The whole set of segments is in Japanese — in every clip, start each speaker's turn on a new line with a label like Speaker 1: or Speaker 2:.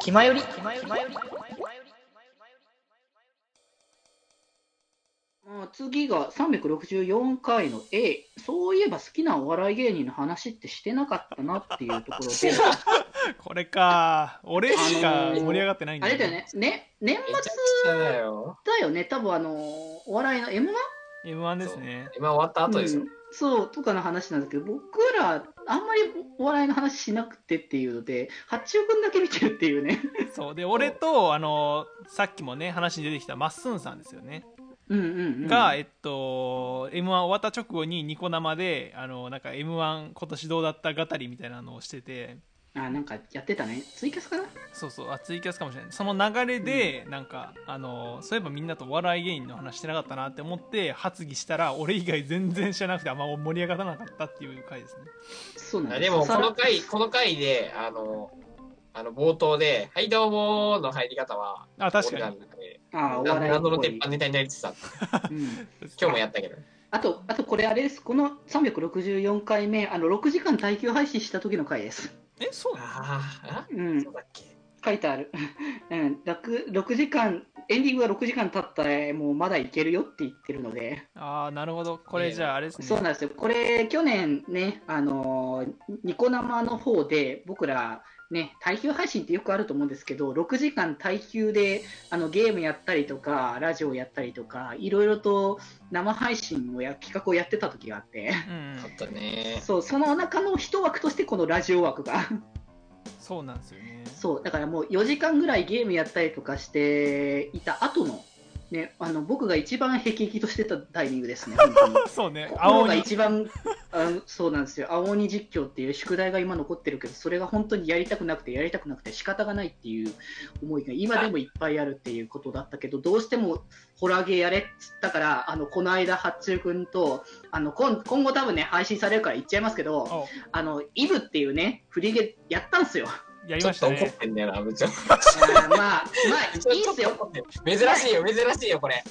Speaker 1: 気まより気まより
Speaker 2: まあ、次が364回の A。そういえば好きなお笑い芸人の話ってしてなかったなっていうところで、
Speaker 3: これか俺しか
Speaker 2: あのー
Speaker 3: 盛り上がってないんだ
Speaker 2: あれだよね、ね年末
Speaker 4: だよ。
Speaker 2: だよね、多分あの、お笑いの M1?
Speaker 3: m 1ですね
Speaker 4: 今終わった後ですよ
Speaker 2: うん。そう、とかの話なんですけど、僕ら、あんまりお笑いの話しなくてっていうので、八中君だけ見てるっていうね。
Speaker 3: そうで俺とあのさっきもね話に出てきたまっすんさんですよね、
Speaker 2: うんうんうん。
Speaker 3: がえっと m 1終わった直後にニコ生であのなんか m 1今年どうだった語りみたいなのをしてて
Speaker 2: あ、なんかやってたね。ツイキャスかな？
Speaker 3: そうそう。あツイキャスかもしれない。その流れで、なんかあのそういえばみんなとお笑い芸人の話してなかったなって思って発議したら俺以外全然知らなくてあんま盛り上がらなかったっていう回ですね。
Speaker 2: そうなん
Speaker 4: あでも、
Speaker 2: さ
Speaker 4: この回、この回で、あの、あの、冒頭で、はい、どうもーの入り方は、
Speaker 3: あ確かに。
Speaker 2: あお笑いっ
Speaker 4: 謎の
Speaker 2: ぽい
Speaker 4: 鉄板ネタになりつつあった。
Speaker 2: うん。
Speaker 4: 今日もやったけど。
Speaker 2: あと、あとこれあれです。この364回目、あの、6時間耐久配信した時の回です。
Speaker 3: えそう
Speaker 4: ああ、
Speaker 2: うん。
Speaker 4: そう、だっけ？
Speaker 2: 書いてある。うん、6, 6時間、エンディングが6時間経ったら、もうまだいけるよって言ってるので、
Speaker 3: ああなるほど。これじゃああれですね。
Speaker 2: そうなんですよ。これ、去年ね、あのーニコ生の方で、僕ら、ね、耐久配信ってよくあると思うんですけど、6時間耐久であのゲームやったりとか、ラジオやったりとか、いろいろと生配信をや企画をやってた時があって、
Speaker 3: うんうん
Speaker 4: あったね。
Speaker 2: そう、その中の一枠としてこのラジオ枠が。
Speaker 3: そうなんですよね
Speaker 2: そう、だからもう4時間ぐらいゲームやったりとかしていた後の、ね、あの僕が一番へきとしてたタイミングですね。
Speaker 3: そうね
Speaker 2: 青が一番あのそうなんですよ。青鬼実況っていう宿題が今残ってるけどそれが本当にやりたくなくてやりたくなくて仕方がないっていう思いが今でもいっぱいあるっていうことだったけどどうしてもホラーゲーやれっつったからあのこの間八中君とあの今今後多分ね配信されるから言っちゃいますけど
Speaker 3: お
Speaker 2: あのイブっていうねフリゲやったんすよ
Speaker 3: やり
Speaker 4: ちょっと怒っ
Speaker 3: ましたね
Speaker 4: てんだよな、部長。
Speaker 2: まあまあいいっすよ
Speaker 4: 珍しいよ、珍しいよ、これ。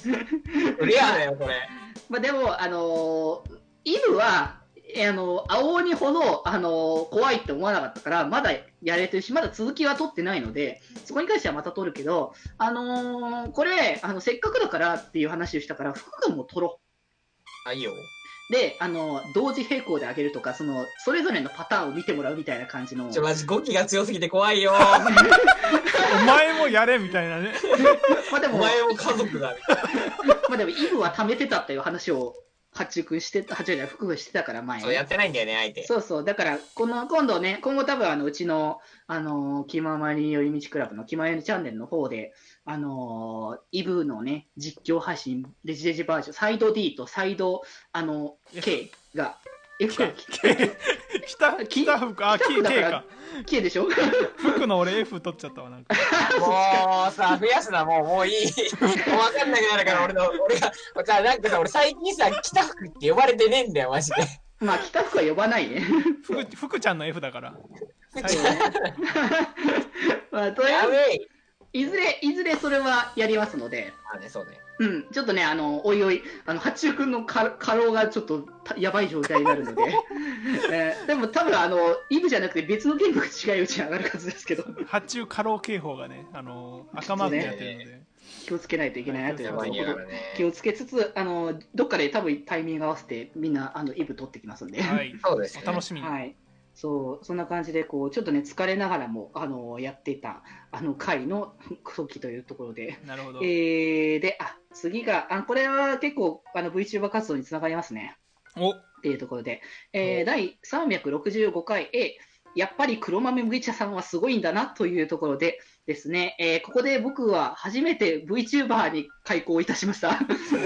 Speaker 4: レアだよ、これ。
Speaker 2: まあ、でも、あのーイブは、えあのー青鬼ほど、あのー怖いって思わなかったから、まだやれてるし、まだ続きは取ってないので、そこに関してはまた取るけど、あのーこれあの、せっかくだからっていう話をしたから、福君も取ろ
Speaker 4: あ、いいよ。
Speaker 2: う。で、あのー同時並行で上げるとか、その、それぞれのパターンを見てもらうみたいな感じの。
Speaker 4: ちょ、マジ語気が強すぎて怖いよ。
Speaker 3: お前もやれみたいなね
Speaker 2: まあでも、
Speaker 4: お前も家族だ。
Speaker 2: まあでも、イブは貯めてたっていう話を、八中君して、八中じゃない福君してたから、前に
Speaker 4: そう、やってないんだよね、相手。
Speaker 2: そうそう、だから、この、今度ね、今後多分、あの、うちの、あのー、気ままに寄り道クラブの気まよりチャンネルの方で、あのー、イブのね、実況配信、デジデジバージョン、サイド D とサイド、あの、K が、F か、
Speaker 3: 北北福あ
Speaker 2: 北
Speaker 3: K,
Speaker 2: か K でしょ？
Speaker 3: 福の俺 F 取っちゃったわなんか
Speaker 4: もうさ、増やすな、もう、もういい。もうわかんなくなるから、俺の、俺が、じゃあなんかさ、俺最近さ、北福って呼ばれてねえんだよ、マジで。
Speaker 2: まあ、北福は呼ばないね。
Speaker 3: 福福ちゃんの F だから
Speaker 2: まあ、とりあ
Speaker 4: やべ
Speaker 2: え
Speaker 4: え。
Speaker 2: ず、いずれ、いずれそれはやりますので、
Speaker 4: あ、ね、そうね。
Speaker 2: うん、ちょっとね、あの、おいおい、あの、八中君の過過労がちょっとたやばい状態になるので、えーでも多分あの、イブじゃなくて別のゲームが違いうちに上がるはずですけど、
Speaker 3: 発注過労警報がねあの赤マークでやってるので、
Speaker 2: 気をつけないといけないなという
Speaker 4: やばい
Speaker 2: こと
Speaker 4: ね。
Speaker 2: 気をつけつつ、あの、どっかで多分タイミング合わせてみんな、あの、イブ取ってきますんで。
Speaker 3: はい
Speaker 4: そうです、ね。
Speaker 3: お楽しみに、
Speaker 2: はい。そう、そんな感じで、こう、ちょっとね、疲れながらも、あの、やっていた、あの、回の時というところで、
Speaker 3: なるほど、
Speaker 2: えー、で、あ、次が、あこれは結構、あの、VTuber 活動につながりますね。
Speaker 3: お。
Speaker 2: っていうところで、えー
Speaker 4: お。
Speaker 2: 第365回 A、やっぱり黒豆麦茶さんはすごいんだなというところでですね、えーここで僕は初めて VTuber に開講いたしました。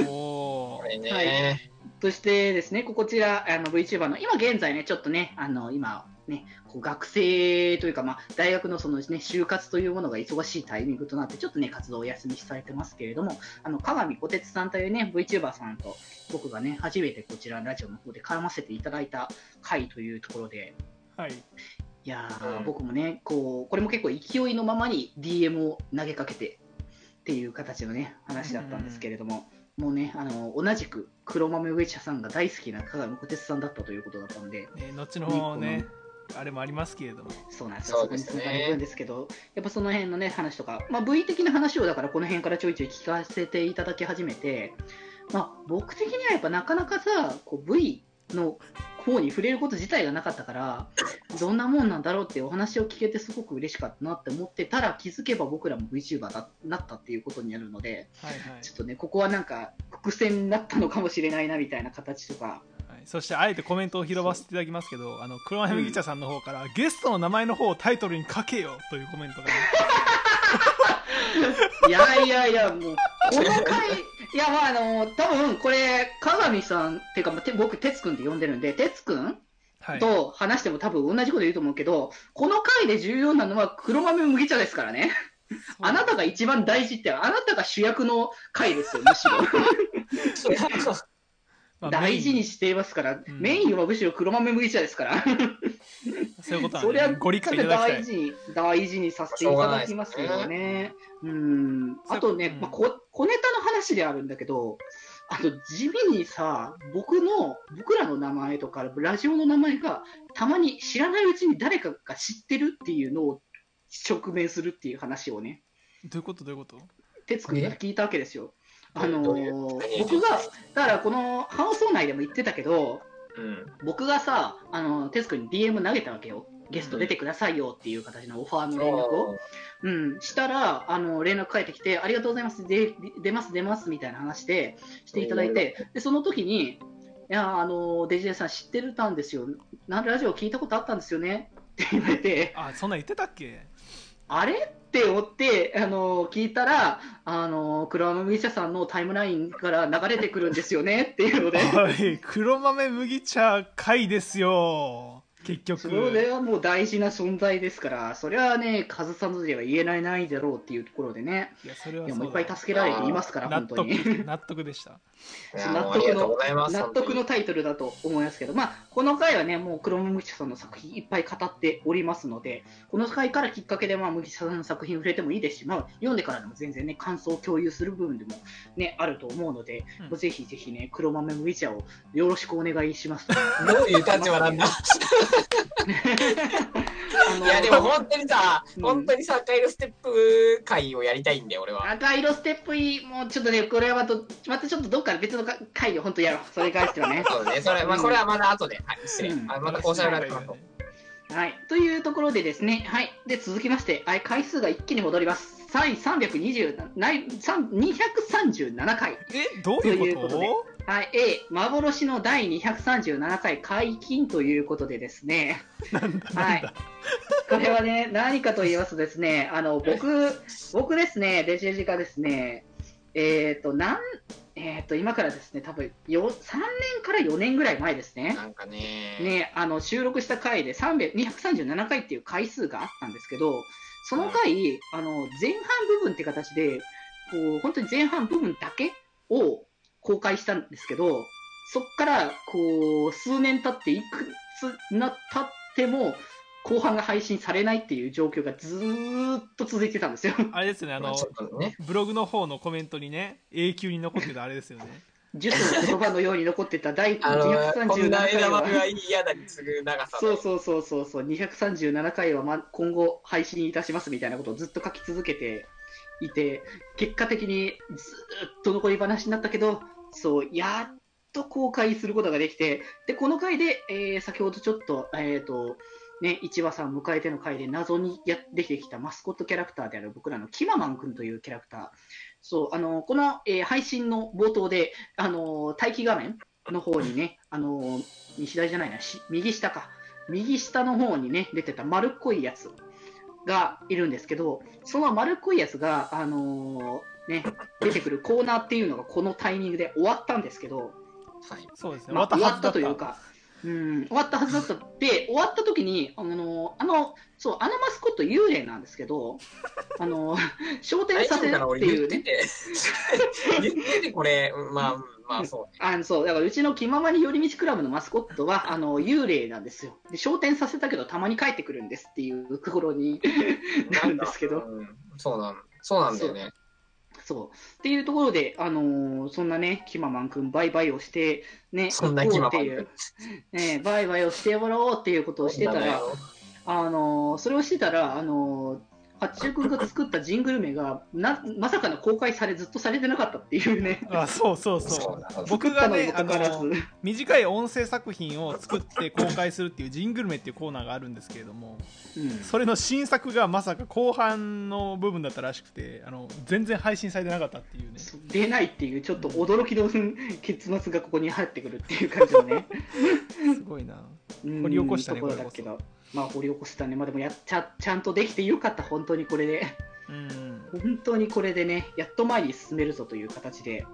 Speaker 3: おー。
Speaker 4: これね、
Speaker 2: はいそしてですね、こちら、あの VTuber の、今現在ね、ちょっとね、あの、今、ね、こう学生というか、まあ、大学のそのね、就活というものが忙しいタイミングとなって、ちょっとね、活動をお休みされてますけれども、あの、鏡小鉄さんというね、VTuber さんと、僕がね、初めてこちらのラジオの方で絡ませていただいた回というところで、
Speaker 3: はい。
Speaker 2: いやー、
Speaker 4: うん。
Speaker 2: 僕もね、こう、これも結構勢いのままに DM を投げかけてっていう形のね、話だったんですけれども、もうね、あの、同じく黒豆ウェチャさんが大好きな鏡小鉄さんだったということだったんで、
Speaker 3: ね、後の方ねあれもありますけれども。
Speaker 2: そうなんですよ。
Speaker 4: そ
Speaker 2: こに
Speaker 4: ですね。
Speaker 2: つながれるんですけど、やっぱその辺のね、話とか、まあ、V 的な話をだからこの辺からちょいちょい聞かせていただき始めて、まあ、僕的にはやっぱなかなかさ、こう V の方に触れること自体がなかったから、どんなもんなんだろうっていうお話を聞けてすごく嬉しかったなって思ってたら、気づけば僕らも VTuber だなったっていうことになるので、
Speaker 3: はいはい。
Speaker 2: ちょっとね、ここはなんか伏線だったのかもしれないなみたいな形とか、
Speaker 3: はい、そしてあえてコメントを拾わせていただきますけどあの黒羽麦茶さんの方から、ゲストの名前の方をタイトルに書けよというコメントが、ね、
Speaker 2: いやいやいや、もう、この回、いや、まあ、あの、多分これ、鏡さんっていうか、まあて僕、哲くんって呼んでるんで、哲くん？
Speaker 3: はい、
Speaker 2: と話しても多分同じこと言うと思うけど、この回で重要なのは黒豆麦茶ですからね。あなたが一番大事って、あなたが主役の回ですよ、むしろ。
Speaker 3: まあ
Speaker 2: 大事にしていますから、
Speaker 3: ん
Speaker 2: メインはむしろ黒豆麦茶ですから。
Speaker 3: そういうこと
Speaker 2: それは
Speaker 3: なんで、ご理解いただきたい
Speaker 2: 大事に、大事にさせていただきますよね。うん。あとね、
Speaker 3: うん
Speaker 2: まあ、こ小ネタの話であるんだけど、あと地味にさ、僕の、僕らの名前とか、ラジオの名前が、たまに知らないうちに誰かが知ってるっていうのを直面するっていう話をね、
Speaker 3: どういうことどういうこと？
Speaker 2: 哲くんから聞いたわけですよ。あのー僕が、だからこの放送内でも言ってたけど、
Speaker 4: うん。
Speaker 2: 僕がさ、あの、哲くんに DM 投げたわけよ。ゲスト出てくださいよっていう形のオファーの連絡を。うん、したら、あの、連絡返ってきて、ありがとうございます、で出ます、出ます、みたいな話で、していただいて、で、その時に、いや、あの、デジェイさん知ってたんですよ。なんラジオ聞いたことあったんですよね？って言われて、
Speaker 3: あそんなん言ってたっけ？
Speaker 2: あれ？って思って、あの、聞いたら、あの、黒豆麦茶さんのタイムラインから流れてくるんですよねっていうので、
Speaker 3: 黒豆麦茶会ですよ。結局。
Speaker 2: それはもう大事な存在ですから、それはね、カズさんでは言えないないだろうっていうところでね、
Speaker 3: いやそれはい
Speaker 2: やもういっぱい助けられていますから、
Speaker 3: 納
Speaker 2: 本当に。
Speaker 3: 得 納得でした。
Speaker 2: 納得の。納得のタイトルだと思いますけど、まあ、この回はね、もう黒豆麦茶さんの作品いっぱい語っておりますので、この回からきっかけで、まあ、麦茶さんの作品触れてもいいですし、まあ、読んでからでも全然ね、感想を共有する部分でもね、あると思うので、
Speaker 3: うん。
Speaker 2: ぜひぜひね、黒豆麦茶をよろしくお願いしますと。
Speaker 4: どういう立場なんだ？いや、でも本当にさ、
Speaker 2: うん
Speaker 4: 本当にさ、赤色ステップ会をやりたいんだよ、俺は。
Speaker 2: 赤色ステップいい、もうちょっとね、これはまた、またちょっとどっか別の回を本当やろう。それに関してはね。
Speaker 4: そうね、それ、まあ、これはまだ後で。はい、失礼。
Speaker 2: うん
Speaker 4: あまたこうしゃべられてます。
Speaker 2: はい。というところでですね、はい。で、続きまして、はい、回数が一気に戻ります。第320ない3 237回。
Speaker 3: えどういうこと？
Speaker 2: というはい。A、幻の第237回解禁ということでですね、
Speaker 3: なんだ
Speaker 2: はい。これはね、何かと言いますとですね、あの、僕、僕ですね、デジェジがですね、えっ、と、なん、えっ、と、今からですね、多分よ、3年から4年ぐらい前ですね。
Speaker 4: なんかね、
Speaker 2: ね、あの収録した回で300 237回っていう回数があったんですけど、その回、あの前半部分って形で、こう本当に前半部分だけを公開したんですけど、そこからこう数年経って、いくつな経っても、後半が配信されないっていう状況がずーっと続いてたんですよ。
Speaker 3: あれですよねあの
Speaker 4: ね、
Speaker 3: ブログの方のコメントにね永久に残ってたあれですよね。
Speaker 2: 呪詛の言葉のように残ってた第
Speaker 4: あの、こん
Speaker 2: 237
Speaker 4: な
Speaker 2: 回はそうそうそうそうそう、237回はま今後配信いたしますみたいなことをずっと書き続けていて、結果的にずっと残り話になったけど、そう、やっと公開することができて、で、この回で、えー先ほどちょっと、えっ、と、ね、一話さん迎えての回で謎にやできてきたマスコットキャラクターである僕らのキママン君というキャラクター、そう、あの、この、えー配信の冒頭で、あの、待機画面の方にね、あの、西大じゃないな、し右下か。右下の方にね、出てた丸っこいやつがいるんですけど、その丸っこいやつが、あのーね、出てくるコーナーっていうのがこのタイミングで終わったんですけど、
Speaker 4: はい。
Speaker 3: そうですね
Speaker 2: まあ、終わったという
Speaker 3: は
Speaker 2: か、うん、終わったはずだったで、終わった時に、あの、あの、そう、あのマスコット幽霊なんですけど、あの、昇天させるっていうね、
Speaker 4: て。言ってて、これ、うんまあ、うんまあ、そうね。
Speaker 2: あのそう、だからうちの気ままに寄り道クラブのマスコットは、あの、幽霊なんですよ。で、昇天させたけど、たまに帰ってくるんですっていうところになる んですけど、
Speaker 4: うんそうなん、そうなんだよね。
Speaker 2: そう。っていうところで、あのーそんなね、キママン君、バイバイをして、ね、
Speaker 4: そんな
Speaker 2: 行こうってい
Speaker 4: キママン
Speaker 2: う、ね、バイバイをしてもらおうっていうことをしてたら、あのーそれをしてたら、あのー八中君が作ったジングル名がなまさかの公開されずっとされてなかったっていうね。
Speaker 3: あそうそうそう。僕がねあ
Speaker 2: の
Speaker 3: 短い音声作品を作って公開するっていうジングルメっていうコーナーがあるんですけれども
Speaker 2: うん。
Speaker 3: それの新作がまさか後半の部分だったらしくてあの全然配信されてなかったっていうね。
Speaker 2: 出ないっていうちょっと驚きの結末がここに入ってくるっていう感じのね。
Speaker 3: すごいな。
Speaker 2: うん。
Speaker 3: 掘り起こしたね
Speaker 2: ところだけど、まあ掘り起こしたね。まあでもやっちゃちゃんとできてよかった。本当にこれで。
Speaker 3: うん
Speaker 2: 本当にこれでね、やっと前に進めるぞという形で、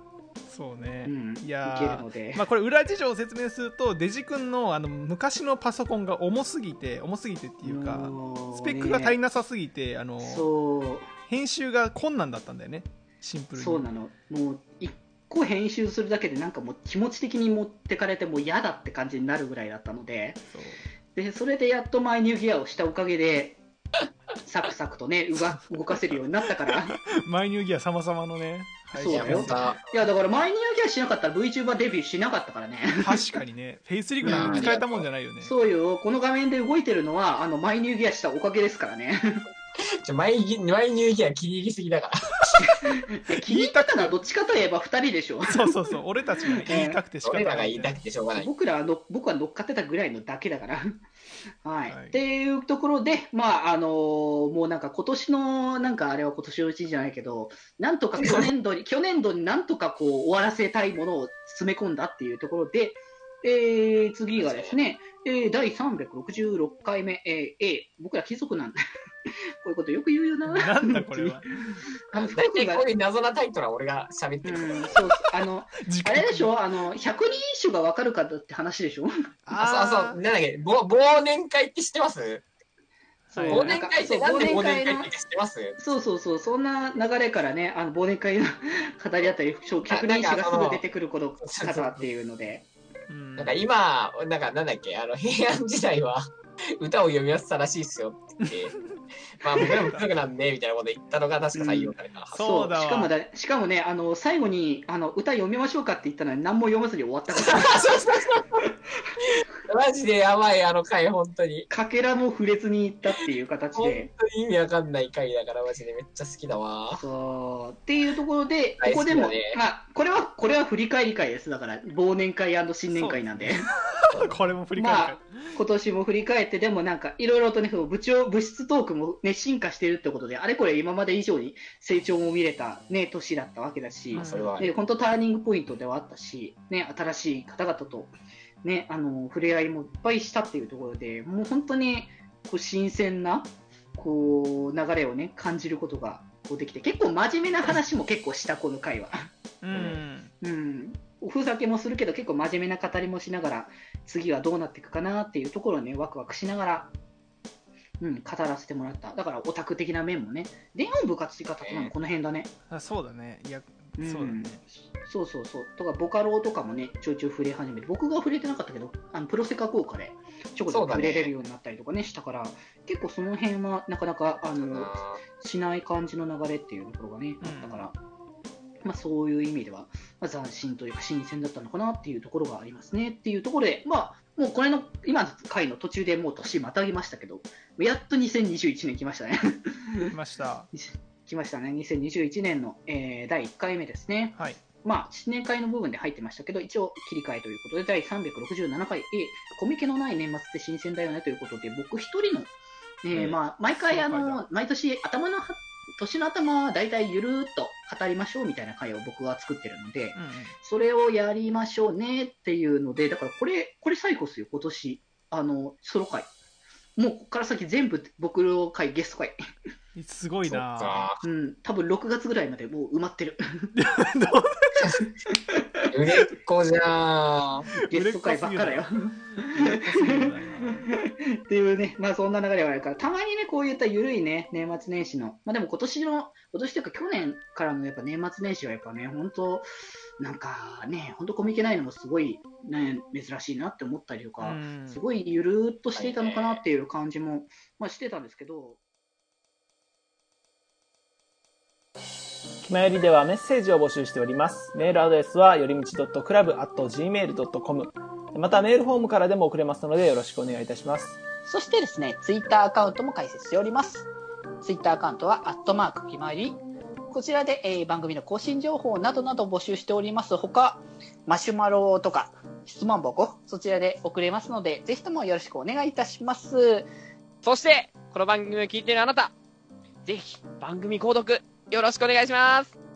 Speaker 3: そうね、
Speaker 2: うん、
Speaker 3: いやまあこれ裏事情を説明するとデジ君のあの昔のパソコンが重すぎて重すぎてっていうかスペックが足り
Speaker 2: ね
Speaker 3: なさすぎてあの編集が困難だったんだよね。シンプルに。
Speaker 2: そうなの、もう一個編集するだけで、なんかもう気持ち的に持ってかれて、もう嫌だって感じになるぐらいだったので、でそれでやっとマイニューギアをしたおかげで、サクサクとね、うが動かせるようになったから、
Speaker 3: マイニューギア様々のね
Speaker 2: そうだよいや、だからマイニューギアしなかったら VTuber デビューしなかったからね。
Speaker 3: 確かにねフェイスリグなんて使えたもんじゃないよね
Speaker 2: そうよ、この画面で動いてるのは、あの、マイニューギアしたおかげですからね。
Speaker 4: ちょマイギマイニューギア切り入りすぎだから。
Speaker 2: 気に入ったのはどっちかといえば2人でしょ。
Speaker 3: そうそうそう俺たちがね言いたくて仕方
Speaker 4: 俺ら
Speaker 3: ない
Speaker 4: が言いたくてしょうがない。
Speaker 2: 僕らはの僕は乗っかってたぐらいのだけだから。はい。
Speaker 3: はい
Speaker 2: っていうところで、まあ、あのーもうなんか今年の、なんかあれは今年のうちじゃないけど、なんとか去年度に、去年度になんとかこう終わらせたいものを詰め込んだっていうところで、えー次がですね、えー第366回目、えー A、僕ら貴族なんだ。こういうことよく言うよな。
Speaker 3: なんだこれは。
Speaker 2: あの福
Speaker 4: 大
Speaker 2: 君が
Speaker 4: 体こういう謎なタイトルは俺が喋ってる。
Speaker 2: うん、そうそうあの、
Speaker 3: 時
Speaker 2: あれでしょ？あの、百人一首が分かるかって話でしょ？
Speaker 4: あ、そうそう、なんだっけ、ぼ忘年会って知ってます？忘年会ってなんで忘年会
Speaker 2: の。
Speaker 4: って知ってます？
Speaker 2: そうそうそう、そんな流れからね、あの忘年会の語り合ったり、百人一首がすぐ出てくるこの方っていうので、
Speaker 3: うん。
Speaker 4: なんか今、なんかなんだっけ、あの平安時代は歌を読み合わせたらしいっすよって言って、まあ僕らも貴族なんで、みたいなこと言ったのが確か採用された。
Speaker 3: そうだわ
Speaker 2: しかもだしかもね、あの最後にあの歌読みましょうかって言ったのに、何も読まずに終わったから、
Speaker 4: そうそうそう。マジでやばい、あの回、本当に。
Speaker 2: かけらも触れずに行ったっていう形
Speaker 4: 本
Speaker 2: で。
Speaker 4: 当に意味わかんない回だから、マジでめっちゃ好きだわ。
Speaker 2: そうっていうところで、ここでも、まあ、これは、これは振り返り会です。だから、忘年会新年会なんで。
Speaker 3: これも振り返るか
Speaker 2: まあ、今年も振り返って、でもなんか、いろいろとね、部長、物質トークもね、進化してるってことで、あれこれ今まで以上に成長も見れたね、年だったわけだし、
Speaker 3: うん
Speaker 4: それはあ
Speaker 2: ね、
Speaker 4: る。
Speaker 2: 本当ターニングポイントではあったし、ね、新しい方々と、ね、あの、触れ合いもいっぱいしたっていうところで、もう本当に、こう、新鮮な、こう、流れをね、感じることが、こうできて、結構真面目な話も結構した、この回は。
Speaker 3: うん
Speaker 2: うん。おふざけもするけど、結構真面目な語りもしながら、次はどうなっていくかなっていうところをね、ワクワクしながら、うん、語らせてもらった。だから、オタク的な面もね、電音部活型となのこの辺だね。
Speaker 3: あそうだね。いや
Speaker 2: うん。
Speaker 3: そうだね。
Speaker 2: そうそうそう。とか、ボカロとかもね、ちょいちょい触れ始めて、僕が触れてなかったけど、あのプロセカ効果でちょこちょこ触れれるようになったりとかね、したから、結構その辺はなかなか、あの、しない感じの流れっていうところがね、あったから、まあそういう意味では、まあ、斬新というか新鮮だったのかなっていうところがありますねっていうところで、まあ、もうこれの、今の回の途中でもう年またぎましたけど、やっと2021年来ましたね。
Speaker 3: 来ました
Speaker 2: 来ましたね。2021年の、えー第1回目ですね。
Speaker 3: はい
Speaker 2: まあ、新年会の部分で入ってましたけど、一応切り替えということで、第367回、えーコミケのない年末って新鮮だよねということで、僕一人の、えー
Speaker 3: うん
Speaker 2: まあ、毎回あの、毎年頭のは、年の頭は大体ゆるーっと語りましょうみたいな回を僕は作ってるので、
Speaker 3: うんうん
Speaker 2: それをやりましょうねっていうので、だからこれ、これ最後ですよ、今年。あの、ソロ回。もうここから先全部僕の回、ゲスト回。
Speaker 3: すごいな
Speaker 4: か。
Speaker 2: うん、多分6月ぐらいまでもう埋まってる。
Speaker 4: 売れっ子じゃん。
Speaker 2: ゲスト回ばっかだよ。っていうね、まあそんな流れはあるから、たまにね、こういった緩いね、年末年始の、まあでも今年の、今年というか去年からのやっぱ年末年始はやっぱね、本当なんかね、本当コミケないのもすごいね、珍しいなって思ったりとか、
Speaker 3: うん
Speaker 2: すごいゆるーっとしていたのかなっていう感じも、まあしてたんですけど、
Speaker 1: きまよりではメッセージを募集しております。メールアドレスは、よりみち .club.gmail.com。また、メールフォームからでも送れますので、よろしくお願いいたします。
Speaker 2: そしてですね、ツイッターアカウントも開設しております。ツイッターアカウントは、アットマークきまより。こちらで、えー番組の更新情報などなど募集しております。ほか、マシュマロとか、質問箱、そちらで送れますので、ぜひともよろしくお願いいたします。
Speaker 5: そして、この番組を聞いているあなた、ぜひ番組購読よろしくお願いします。